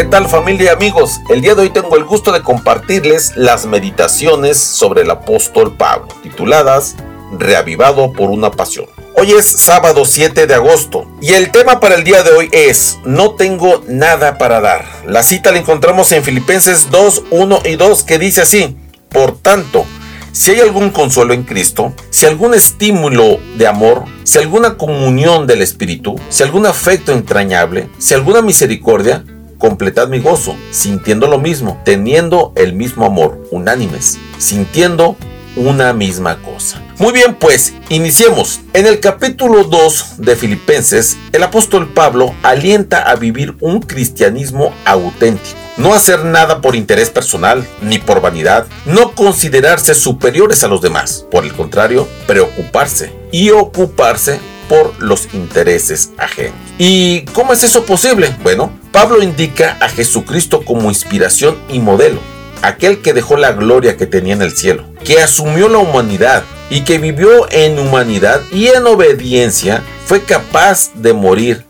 ¿Qué tal familia y amigos? El día de hoy tengo el gusto de compartirles las meditaciones sobre el apóstol Pablo, tituladas Reavivado por una pasión. Hoy es sábado 7 de agosto y el tema para el día de hoy es No tengo nada para dar. La cita la encontramos en Filipenses 2, 1 y 2 que dice así, Por tanto, si hay algún consuelo en Cristo, si algún estímulo de amor, si alguna comunión del Espíritu, si algún afecto entrañable, si alguna misericordia, completad mi gozo, sintiendo lo mismo, teniendo el mismo amor, unánimes, sintiendo una misma cosa. Muy bien, pues iniciemos. En el capítulo 2 de Filipenses, el apóstol Pablo alienta a vivir un cristianismo auténtico. No hacer nada por interés personal ni por vanidad, no considerarse superiores a los demás. Por el contrario, preocuparse y ocuparse por los intereses ajenos. ¿Y cómo es eso posible? Bueno, Pablo indica a Jesucristo como inspiración y modelo, aquel que dejó la gloria que tenía en el cielo, que asumió la humanidad y que vivió en humanidad y en obediencia fue capaz de morir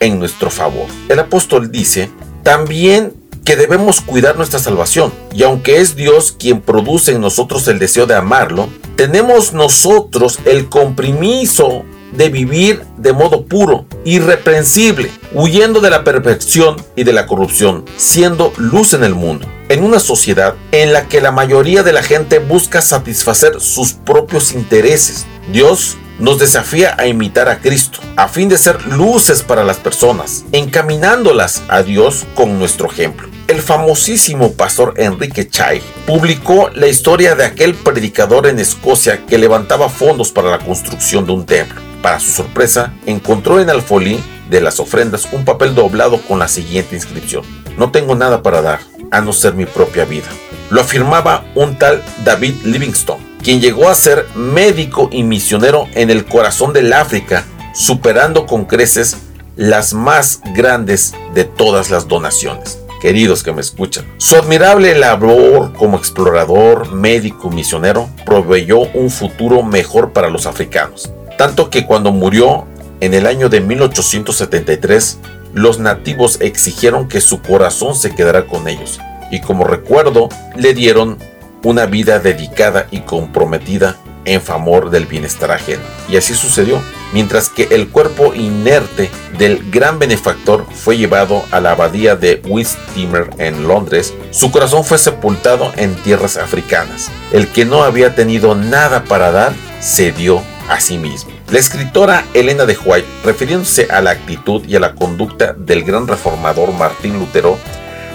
en nuestro favor. El apóstol dice también que debemos cuidar nuestra salvación, y aunque es Dios quien produce en nosotros el deseo de amarlo, tenemos nosotros el compromiso de vivir de modo puro, irreprensible, huyendo de la perfección y de la corrupción, siendo luz en el mundo. En una sociedad en la que la mayoría de la gente busca satisfacer sus propios intereses, Dios nos desafía a imitar a Cristo, a fin de ser luces para las personas, encaminándolas a Dios con nuestro ejemplo. El famosísimo pastor Enrique Chai publicó la historia de aquel predicador en Escocia que levantaba fondos para la construcción de un templo. Para su sorpresa, encontró en el folí de las ofrendas un papel doblado con la siguiente inscripción. No tengo nada para dar, a no ser mi propia vida. Lo afirmaba un tal David Livingstone, quien llegó a ser médico y misionero en el corazón del África, superando con creces las más grandes de todas las donaciones queridos que me escuchan. Su admirable labor como explorador, médico, misionero, proveyó un futuro mejor para los africanos. Tanto que cuando murió en el año de 1873, los nativos exigieron que su corazón se quedara con ellos y como recuerdo le dieron una vida dedicada y comprometida en favor del bienestar ajeno. Y así sucedió, mientras que el cuerpo inerte del gran benefactor fue llevado a la abadía de Winsteamer en Londres, su corazón fue sepultado en tierras africanas. El que no había tenido nada para dar, se dio a sí mismo. La escritora Elena de White, refiriéndose a la actitud y a la conducta del gran reformador Martín Lutero,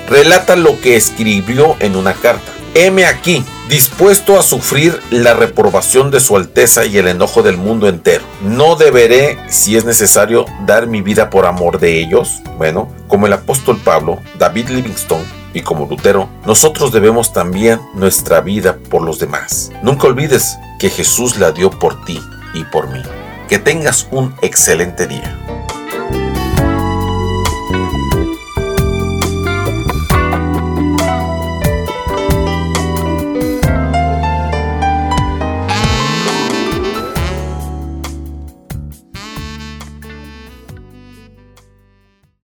relata lo que escribió en una carta. Heme aquí, dispuesto a sufrir la reprobación de su Alteza y el enojo del mundo entero. ¿No deberé, si es necesario, dar mi vida por amor de ellos? Bueno, como el apóstol Pablo, David Livingstone y como Lutero, nosotros debemos también nuestra vida por los demás. Nunca olvides que Jesús la dio por ti y por mí. Que tengas un excelente día.